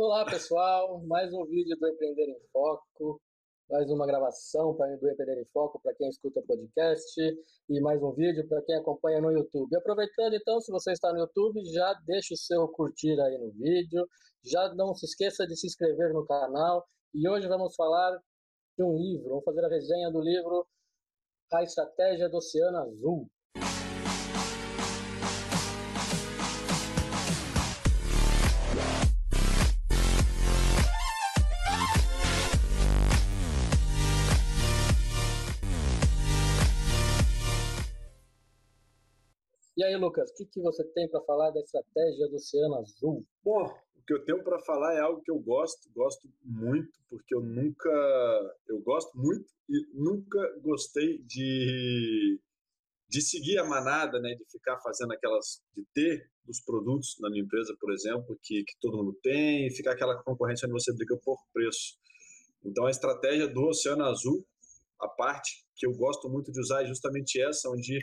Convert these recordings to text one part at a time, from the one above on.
Olá, pessoal. Mais um vídeo do Empreender em Foco. Mais uma gravação para do Empreender em Foco para quem escuta podcast e mais um vídeo para quem acompanha no YouTube. Aproveitando então, se você está no YouTube, já deixa o seu curtir aí no vídeo, já não se esqueça de se inscrever no canal e hoje vamos falar de um livro, vamos fazer a resenha do livro A Estratégia do Oceano Azul. E aí, Lucas, o que, que você tem para falar da estratégia do Oceano Azul? Bom, o que eu tenho para falar é algo que eu gosto, gosto muito, porque eu nunca, eu gosto muito e nunca gostei de de seguir a manada, né, de ficar fazendo aquelas, de ter os produtos na minha empresa, por exemplo, que, que todo mundo tem, e ficar aquela concorrência onde você briga por preço. Então, a estratégia do Oceano Azul, a parte que eu gosto muito de usar é justamente essa, onde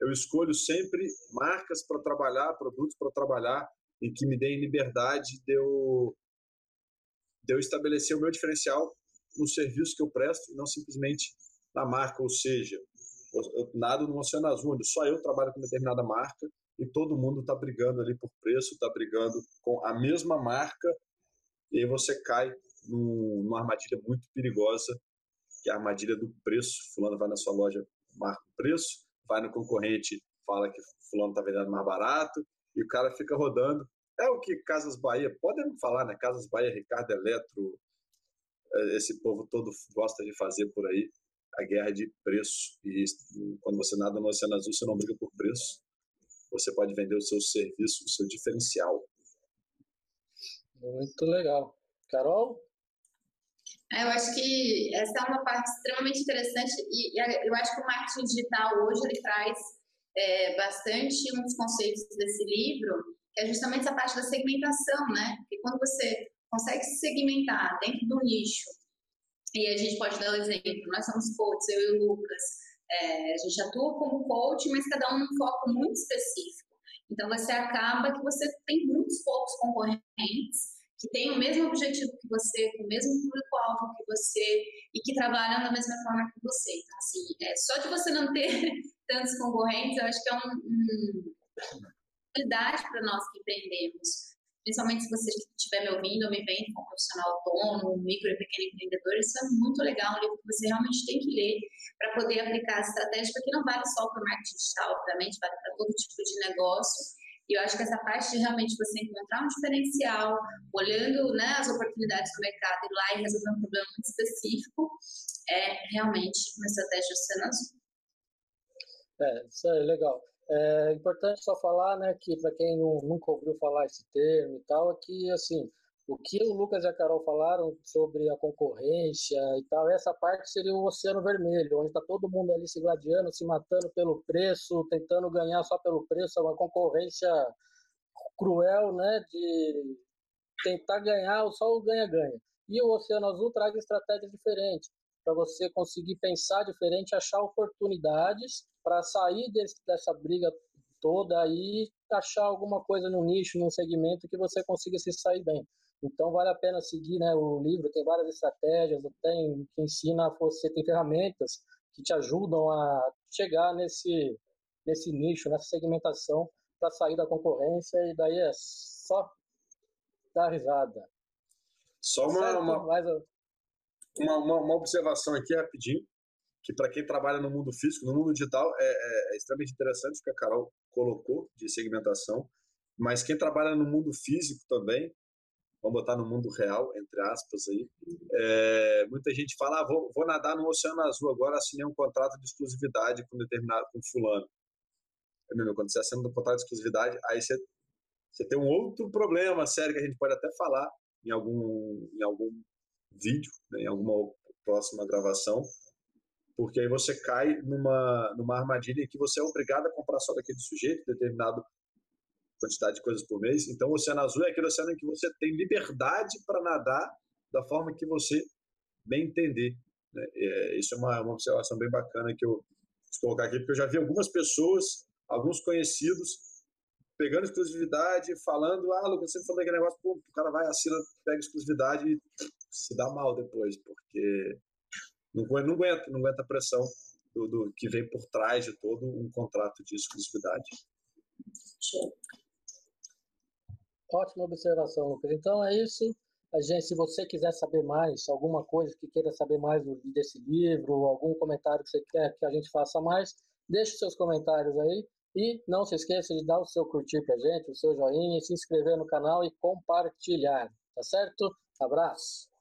eu escolho sempre marcas para trabalhar, produtos para trabalhar e que me deem liberdade de eu, de eu estabelecer o meu diferencial no serviço que eu presto e não simplesmente na marca. Ou seja, eu nado no Oceano Azul, onde só eu trabalho com determinada marca e todo mundo está brigando ali por preço, está brigando com a mesma marca e aí você cai numa armadilha muito perigosa, que é a armadilha do preço. Fulano vai na sua loja, marca o preço, vai no concorrente, fala que fulano está vendendo mais barato, e o cara fica rodando. É o que Casas Bahia, podemos falar, né? Casas Bahia, Ricardo Eletro, é, esse povo todo gosta de fazer por aí a guerra de preço. E quando você nada no Oceano Azul, você não briga por preço. Você pode vender o seu serviço, o seu diferencial. Muito legal. Carol? É, eu acho que essa é uma parte extremamente interessante e eu acho que o marketing digital hoje ele traz é, bastante um dos conceitos desse livro, que é justamente essa parte da segmentação, né? Porque quando você consegue se segmentar dentro do nicho, e a gente pode dar um exemplo, nós somos coaches, eu e o Lucas, é, a gente atua como coach, mas cada um num foco muito específico. Então você acaba que você tem muitos poucos concorrentes que têm o mesmo objetivo que você, com o mesmo público-alvo que você e que trabalham da mesma forma que você. Então, assim, é, só de você não ter tantos concorrentes, eu acho que é uma um, qualidade para nós que empreendemos. Principalmente se você estiver me ouvindo ou me vendo como profissional autônomo, micro e pequeno empreendedor, isso é muito legal, um livro que você realmente tem que ler para poder aplicar a estratégia, porque não vale só para o marketing digital, obviamente, vale para todo tipo de negócio e eu acho que essa parte de realmente você encontrar um diferencial, olhando né, as oportunidades do mercado e lá e resolver um problema muito específico, é realmente uma estratégia oceano azul. É, isso é legal. É importante só falar, né, que para quem não, nunca ouviu falar esse termo e tal, é que, assim, o que o Lucas e a Carol falaram sobre a concorrência e tal, essa parte seria o Oceano Vermelho, onde está todo mundo ali se gladiando, se matando pelo preço, tentando ganhar só pelo preço, é uma concorrência cruel, né, de tentar ganhar só o ganha-ganha. E o Oceano Azul traz estratégias diferentes, para você conseguir pensar diferente, achar oportunidades para sair desse, dessa briga toda e achar alguma coisa no nicho, num segmento que você consiga se sair bem. Então vale a pena seguir né, o livro, tem várias estratégias, tem, que ensina você, tem ferramentas que te ajudam a chegar nesse, nesse nicho, nessa segmentação para sair da concorrência e daí é só dar risada. Só uma, uma, uma, uma, uma observação aqui rapidinho, que para quem trabalha no mundo físico, no mundo digital, é, é, é extremamente interessante o que a Carol colocou de segmentação, mas quem trabalha no mundo físico também, vamos botar no mundo real, entre aspas aí, é, muita gente fala, ah, vou, vou, nadar no Oceano Azul, agora assinei um contrato de exclusividade com determinado, com fulano. Meu, quando você assina um contrato de exclusividade, aí você, você tem um outro problema sério que a gente pode até falar em algum, em algum vídeo, né, em alguma próxima gravação, porque aí você cai numa, numa armadilha em que você é obrigado a comprar só daquele sujeito, determinado quantidade de coisas por mês. Então, o Oceano Azul é aquele oceano em que você tem liberdade para nadar da forma que você bem entender. Né? É, isso é uma, uma observação bem bacana que eu quis colocar aqui, porque eu já vi algumas pessoas, alguns conhecidos, pegando exclusividade, falando, ah, Lucas, você falou aquele negócio, pô, o cara vai, assina, pega exclusividade e se dá mal depois, porque não, não aguenta, não aguenta a pressão do, do, que vem por trás de todo um contrato de exclusividade. Ótima observação, Lucas. Então é isso. A gente, se você quiser saber mais, alguma coisa que queira saber mais desse livro, algum comentário que você quer que a gente faça mais, deixe seus comentários aí. E não se esqueça de dar o seu curtir pra gente, o seu joinha, se inscrever no canal e compartilhar. Tá certo? Abraço!